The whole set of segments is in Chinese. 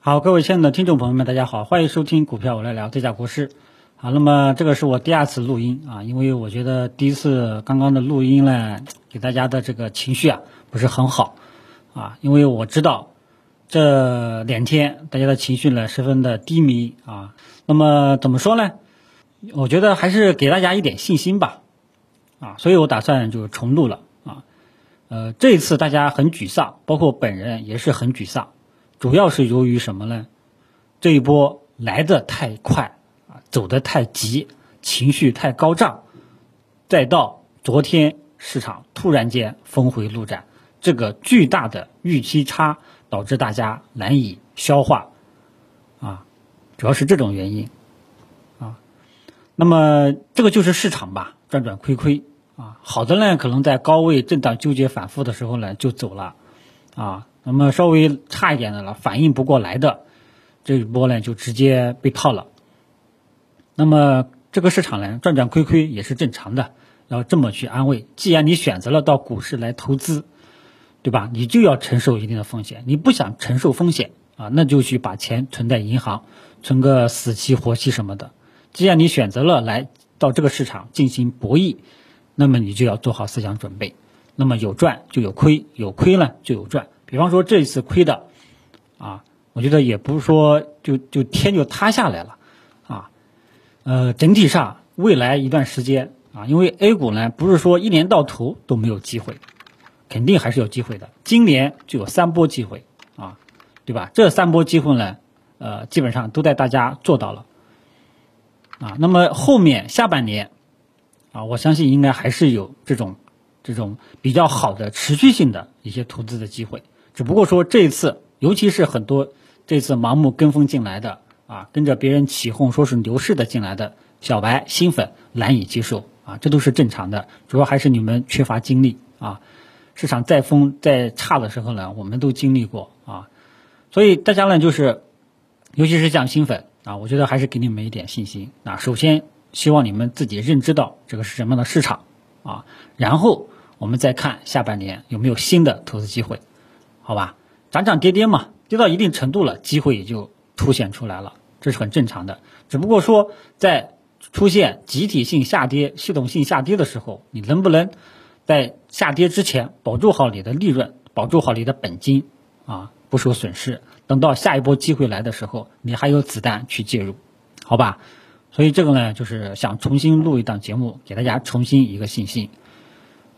好，各位亲爱的听众朋友们，大家好，欢迎收听股票我来聊，这家国师。好，那么这个是我第二次录音啊，因为我觉得第一次刚刚的录音呢，给大家的这个情绪啊不是很好啊，因为我知道这两天大家的情绪呢十分的低迷啊。那么怎么说呢？我觉得还是给大家一点信心吧啊，所以我打算就重录了啊。呃，这一次大家很沮丧，包括本人也是很沮丧，主要是由于什么呢？这一波来的太快啊。走得太急，情绪太高涨，再到昨天市场突然间峰回路转，这个巨大的预期差导致大家难以消化，啊，主要是这种原因，啊，那么这个就是市场吧，转转亏亏，啊，好的呢，可能在高位震荡纠结反复的时候呢就走了，啊，那么稍微差一点的了，反应不过来的，这一波呢就直接被套了。那么这个市场呢，赚赚亏亏也是正常的，要这么去安慰。既然你选择了到股市来投资，对吧？你就要承受一定的风险。你不想承受风险啊，那就去把钱存在银行，存个死期活期什么的。既然你选择了来到这个市场进行博弈，那么你就要做好思想准备。那么有赚就有亏，有亏呢就有赚。比方说这一次亏的，啊，我觉得也不是说就就天就塌下来了。啊呃，整体上未来一段时间啊，因为 A 股呢不是说一年到头都没有机会，肯定还是有机会的。今年就有三波机会啊，对吧？这三波机会呢，呃，基本上都带大家做到了啊。那么后面下半年啊，我相信应该还是有这种这种比较好的持续性的一些投资的机会。只不过说这一次，尤其是很多这次盲目跟风进来的。啊，跟着别人起哄说是牛市的进来的小白新粉难以接受啊，这都是正常的。主要还是你们缺乏经历啊。市场再疯再差的时候呢，我们都经历过啊。所以大家呢，就是尤其是像新粉啊，我觉得还是给你们一点信心啊。首先希望你们自己认知到这个是什么样的市场啊，然后我们再看下半年有没有新的投资机会，好吧？涨涨跌跌嘛，跌到一定程度了，机会也就凸显出来了。这是很正常的，只不过说在出现集体性下跌、系统性下跌的时候，你能不能在下跌之前保住好你的利润，保住好你的本金啊，不受损失。等到下一波机会来的时候，你还有子弹去介入，好吧？所以这个呢，就是想重新录一档节目，给大家重新一个信心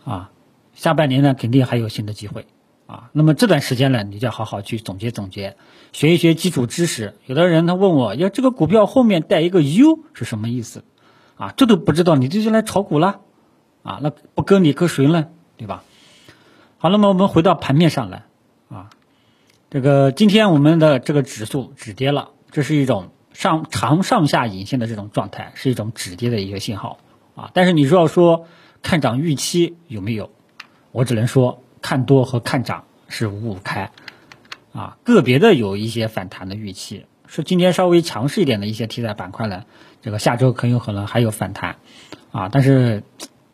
啊。下半年呢，肯定还有新的机会。啊，那么这段时间呢，你就要好好去总结总结，学一学基础知识。有的人他问我，要这个股票后面带一个 U 是什么意思？啊，这都不知道，你这就来炒股了？啊，那不跟你跟谁呢？对吧？好，那么我们回到盘面上来，啊，这个今天我们的这个指数止跌了，这是一种上长上下影线的这种状态，是一种止跌的一个信号。啊，但是你说要说看涨预期有没有？我只能说。看多和看涨是五五开，啊，个别的有一些反弹的预期，是今天稍微强势一点的一些题材板块呢，这个下周很有可能还有反弹，啊，但是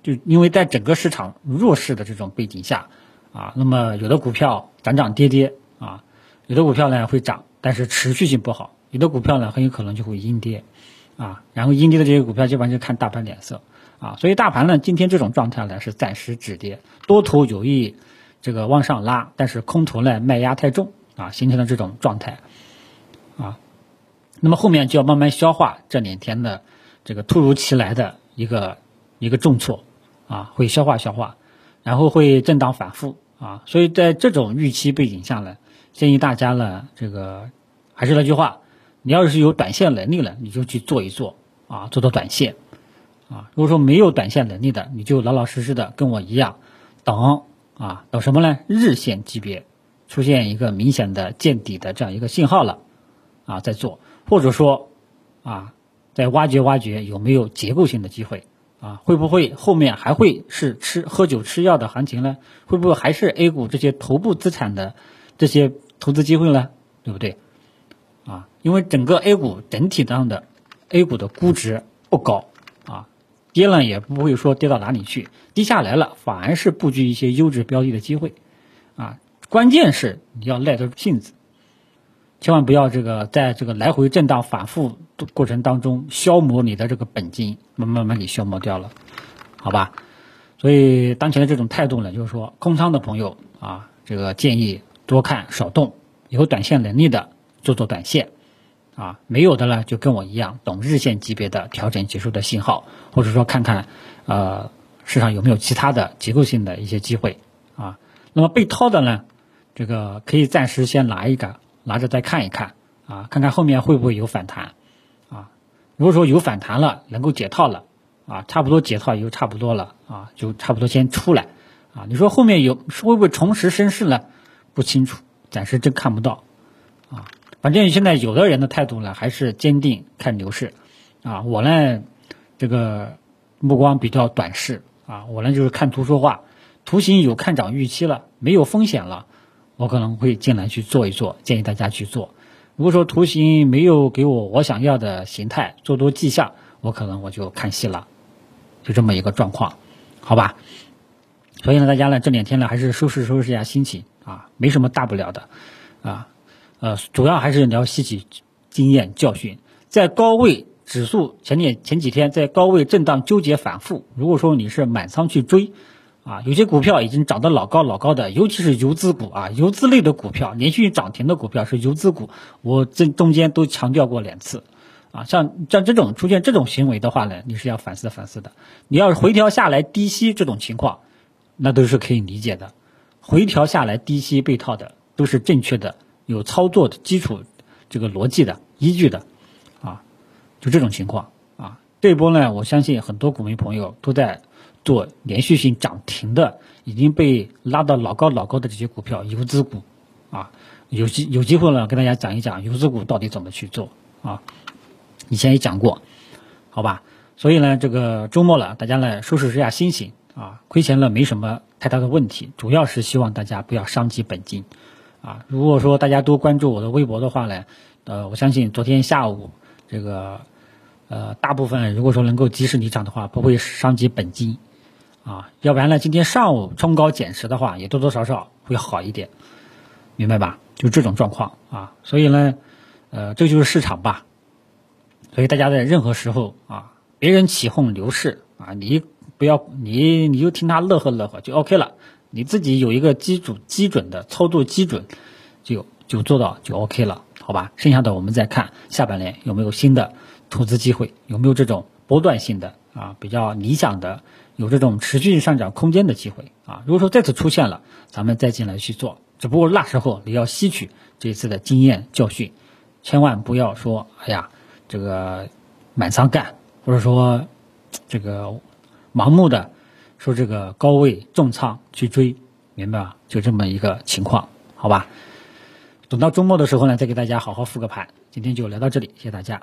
就因为在整个市场弱势的这种背景下，啊，那么有的股票涨涨跌跌，啊，有的股票呢会涨，但是持续性不好，有的股票呢很有可能就会阴跌，啊，然后阴跌的这些股票基本上就看大盘脸色，啊，所以大盘呢今天这种状态呢是暂时止跌，多头有意。这个往上拉，但是空头呢卖压太重啊，形成了这种状态啊。那么后面就要慢慢消化这两天的这个突如其来的一个一个重挫啊，会消化消化，然后会震荡反复啊。所以在这种预期背景下呢，建议大家呢，这个还是那句话，你要是有短线能力了，你就去做一做啊，做做短线啊。如果说没有短线能力的，你就老老实实的跟我一样等。啊，等什么呢？日线级别出现一个明显的见底的这样一个信号了，啊，在做，或者说，啊，在挖掘挖掘有没有结构性的机会，啊，会不会后面还会是吃喝酒吃药的行情呢？会不会还是 A 股这些头部资产的这些投资机会呢？对不对？啊，因为整个 A 股整体上的 A 股的估值不高。跌了也不会说跌到哪里去，跌下来了反而是布局一些优质标的的机会，啊，关键是你要耐得住性子，千万不要这个在这个来回震荡反复过程当中消磨你的这个本金，慢慢慢给消磨掉了，好吧？所以当前的这种态度呢，就是说空仓的朋友啊，这个建议多看少动，有短线能力的做做短线，啊，没有的呢就跟我一样，懂日线级别的调整结束的信号，或者说看看呃市场有没有其他的结构性的一些机会啊。那么被套的呢，这个可以暂时先拿一个，拿着再看一看啊，看看后面会不会有反弹啊。如果说有反弹了，能够解套了。啊，差不多解套也就差不多了啊，就差不多先出来啊。你说后面有会不会重拾升势呢？不清楚，暂时真看不到啊。反正现在有的人的态度呢，还是坚定看牛市啊。我呢，这个目光比较短视啊。我呢就是看图说话，图形有看涨预期了，没有风险了，我可能会进来去做一做，建议大家去做。如果说图形没有给我我想要的形态做多迹象，我可能我就看戏了。就这么一个状况，好吧，所以呢，大家呢这两天呢还是收拾收拾一下心情啊，没什么大不了的，啊，呃，主要还是你要吸取经验教训，在高位指数前年前几天在高位震荡纠结反复，如果说你是满仓去追，啊，有些股票已经涨得老高老高的，尤其是游资股啊，游资类的股票连续涨停的股票是游资股，我这中间都强调过两次。啊，像像这种出现这种行为的话呢，你是要反思反思的。你要是回调下来低吸这种情况，那都是可以理解的。回调下来低吸被套的都是正确的，有操作的基础，这个逻辑的依据的。啊，就这种情况啊，这一波呢，我相信很多股民朋友都在做连续性涨停的，已经被拉到老高老高的这些股票，游资股啊，有机有机会呢，跟大家讲一讲游资股到底怎么去做啊。以前也讲过，好吧，所以呢，这个周末了，大家呢收拾一下心情啊，亏钱了没什么太大的问题，主要是希望大家不要伤及本金，啊，如果说大家多关注我的微博的话呢，呃，我相信昨天下午这个呃大部分如果说能够及时离场的话，不会伤及本金，啊，要不然呢，今天上午冲高减持的话，也多多少少会好一点，明白吧？就这种状况啊，所以呢，呃，这就是市场吧。所以大家在任何时候啊，别人起哄牛市啊，你不要你你就听他乐呵乐呵就 OK 了。你自己有一个基础基准的操作基准，就就做到就 OK 了，好吧？剩下的我们再看下半年有没有新的投资机会，有没有这种波段性的啊比较理想的有这种持续上涨空间的机会啊。如果说再次出现了，咱们再进来去做。只不过那时候你要吸取这次的经验教训，千万不要说哎呀。这个满仓干，或者说这个盲目的说这个高位重仓去追，明白吧？就这么一个情况，好吧？等到周末的时候呢，再给大家好好复个盘。今天就聊到这里，谢谢大家。